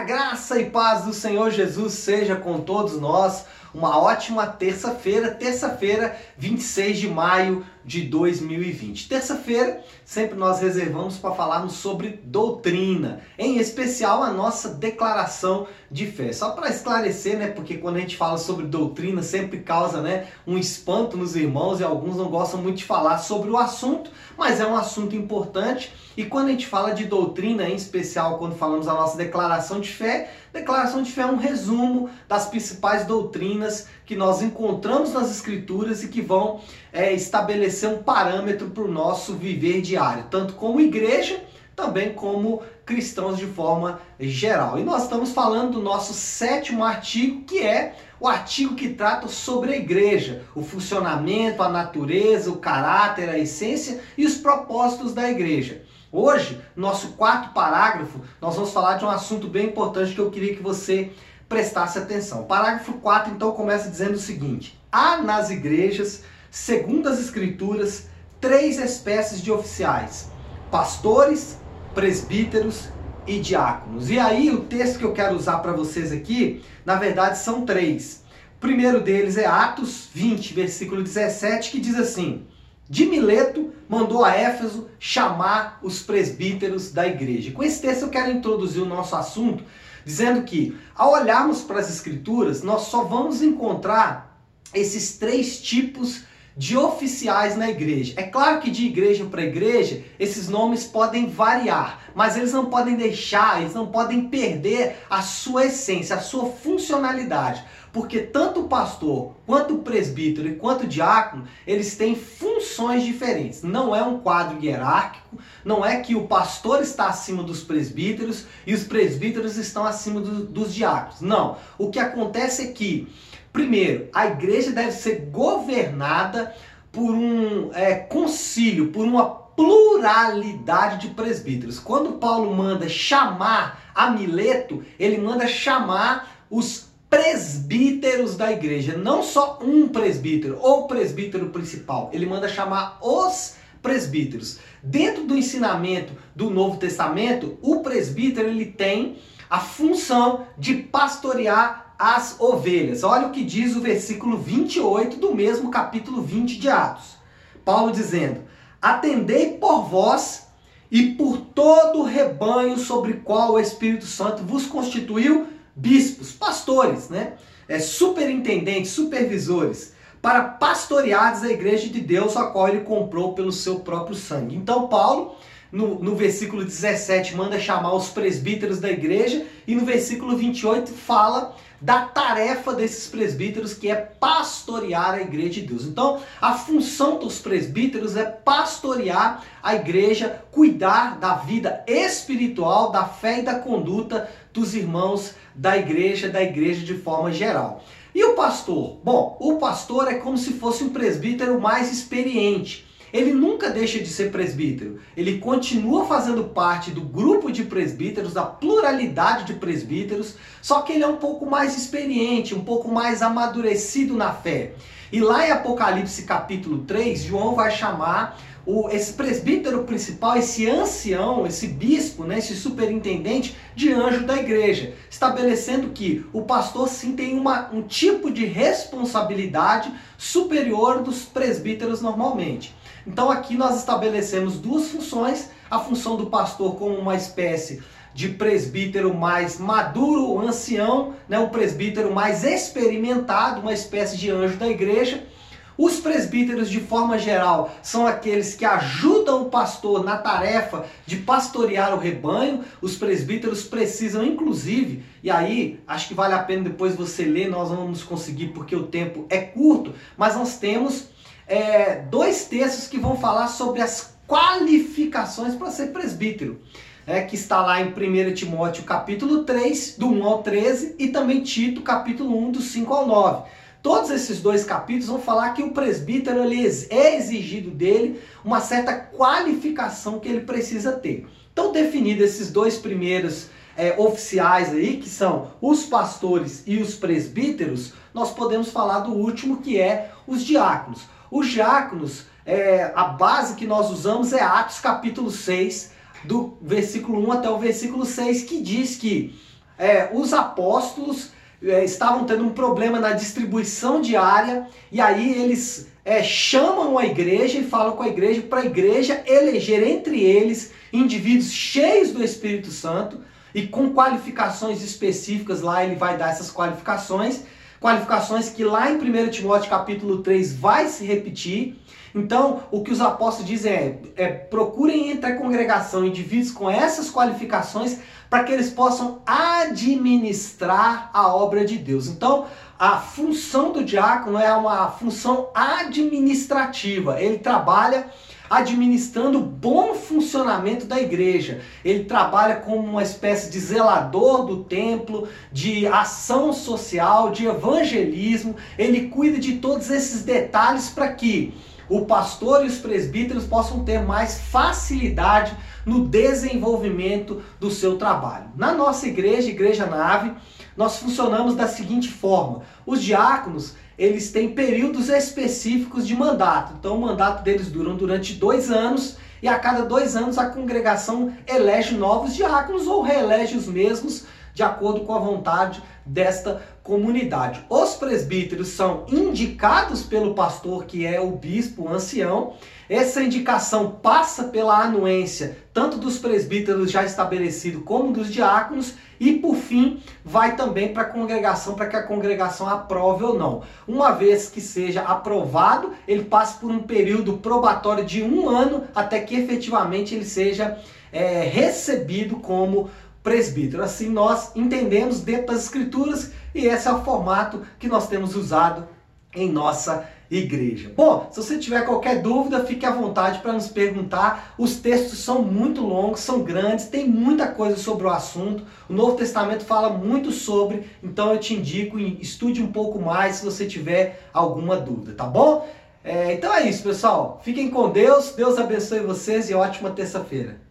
a graça e paz do Senhor Jesus seja com todos nós. Uma ótima terça-feira, terça-feira, 26 de maio de 2020. Terça-feira, sempre nós reservamos para falarmos sobre doutrina, em especial a nossa declaração de fé. Só para esclarecer, né, porque quando a gente fala sobre doutrina, sempre causa, né, um espanto nos irmãos e alguns não gostam muito de falar sobre o assunto, mas é um assunto importante. E quando a gente fala de doutrina, em especial quando falamos a nossa declaração de fé, declaração de fé é um resumo das principais doutrinas que nós encontramos nas Escrituras e que vão é, estabelecer um parâmetro para o nosso viver diário, tanto como igreja, também como cristãos de forma geral. E nós estamos falando do nosso sétimo artigo, que é o artigo que trata sobre a igreja, o funcionamento, a natureza, o caráter, a essência e os propósitos da igreja. Hoje, nosso quarto parágrafo, nós vamos falar de um assunto bem importante que eu queria que você prestasse atenção. parágrafo 4 então começa dizendo o seguinte: há nas igrejas, segundo as escrituras, três espécies de oficiais: pastores, presbíteros e diáconos. E aí o texto que eu quero usar para vocês aqui, na verdade são três. O primeiro deles é Atos 20, versículo 17, que diz assim: de Mileto mandou a Éfeso chamar os presbíteros da igreja. Com esse texto eu quero introduzir o nosso assunto dizendo que ao olharmos para as escrituras, nós só vamos encontrar esses três tipos de oficiais na igreja. É claro que de igreja para igreja esses nomes podem variar, mas eles não podem deixar, eles não podem perder a sua essência, a sua funcionalidade. Porque tanto o pastor, quanto o presbítero e quanto o diácono, eles têm funções diferentes. Não é um quadro hierárquico, não é que o pastor está acima dos presbíteros e os presbíteros estão acima do, dos diáconos. Não. O que acontece é que, primeiro, a igreja deve ser governada por um é, concílio, por uma pluralidade de presbíteros. Quando Paulo manda chamar a Mileto, ele manda chamar os presbíteros da igreja, não só um presbítero ou presbítero principal. Ele manda chamar os presbíteros. Dentro do ensinamento do Novo Testamento, o presbítero ele tem a função de pastorear as ovelhas. Olha o que diz o versículo 28 do mesmo capítulo 20 de Atos. Paulo dizendo: Atendei por vós e por todo o rebanho sobre qual o Espírito Santo vos constituiu bispos, pastores, né? É, superintendentes, supervisores, para pastoreados a igreja de Deus, a qual ele comprou pelo seu próprio sangue. Então, Paulo, no, no versículo 17, manda chamar os presbíteros da igreja, e no versículo 28 fala da tarefa desses presbíteros que é pastorear a igreja de Deus. Então, a função dos presbíteros é pastorear a igreja, cuidar da vida espiritual, da fé e da conduta dos irmãos da igreja, da igreja de forma geral. E o pastor? Bom, o pastor é como se fosse um presbítero mais experiente. Ele nunca deixa de ser presbítero. Ele continua fazendo parte do grupo de presbíteros, da pluralidade de presbíteros, só que ele é um pouco mais experiente, um pouco mais amadurecido na fé. E lá em Apocalipse capítulo 3, João vai chamar o, esse presbítero principal, esse ancião, esse bispo, né, esse superintendente de anjo da igreja, estabelecendo que o pastor sim tem uma, um tipo de responsabilidade superior dos presbíteros normalmente. Então aqui nós estabelecemos duas funções, a função do pastor como uma espécie de presbítero mais maduro, ancião, né, um presbítero mais experimentado, uma espécie de anjo da igreja, os presbíteros, de forma geral, são aqueles que ajudam o pastor na tarefa de pastorear o rebanho. Os presbíteros precisam, inclusive, e aí acho que vale a pena depois você ler, nós não vamos conseguir porque o tempo é curto, mas nós temos é, dois textos que vão falar sobre as qualificações para ser presbítero. É, que está lá em 1 Timóteo capítulo 3, do 1 ao 13, e também Tito capítulo 1, do 5 ao 9. Todos esses dois capítulos vão falar que o presbítero ele é exigido dele uma certa qualificação que ele precisa ter. Então, definido esses dois primeiros é, oficiais aí, que são os pastores e os presbíteros, nós podemos falar do último que é os diáconos. Os diáconos, é, a base que nós usamos é Atos capítulo 6, do versículo 1 até o versículo 6, que diz que é, os apóstolos é, estavam tendo um problema na distribuição diária e aí eles é, chamam a igreja e falam com a igreja para a igreja eleger entre eles indivíduos cheios do Espírito Santo e com qualificações específicas lá ele vai dar essas qualificações qualificações que lá em 1 Timóteo capítulo 3 vai se repetir. Então, o que os apóstolos dizem é, é procurem entre a congregação indivíduos com essas qualificações para que eles possam administrar a obra de Deus. Então, a função do diácono é uma função administrativa. Ele trabalha administrando o bom funcionamento da igreja. Ele trabalha como uma espécie de zelador do templo, de ação social, de evangelismo. Ele cuida de todos esses detalhes para que o pastor e os presbíteros possam ter mais facilidade no desenvolvimento do seu trabalho. Na nossa igreja, Igreja Nave, nós funcionamos da seguinte forma: os diáconos eles têm períodos específicos de mandato. Então, o mandato deles dura durante dois anos e a cada dois anos a congregação elege novos diáconos ou reelege os mesmos de acordo com a vontade desta comunidade. Os presbíteros são indicados pelo pastor, que é o bispo, o ancião. Essa indicação passa pela anuência tanto dos presbíteros já estabelecido como dos diáconos e por fim vai também para a congregação para que a congregação aprove ou não. Uma vez que seja aprovado, ele passa por um período probatório de um ano até que efetivamente ele seja é, recebido como presbítero. Assim nós entendemos dentro das escrituras e esse é o formato que nós temos usado em nossa igreja. Bom, se você tiver qualquer dúvida, fique à vontade para nos perguntar. Os textos são muito longos, são grandes, tem muita coisa sobre o assunto. O Novo Testamento fala muito sobre, então eu te indico, estude um pouco mais se você tiver alguma dúvida, tá bom? É, então é isso, pessoal. Fiquem com Deus, Deus abençoe vocês e ótima terça-feira.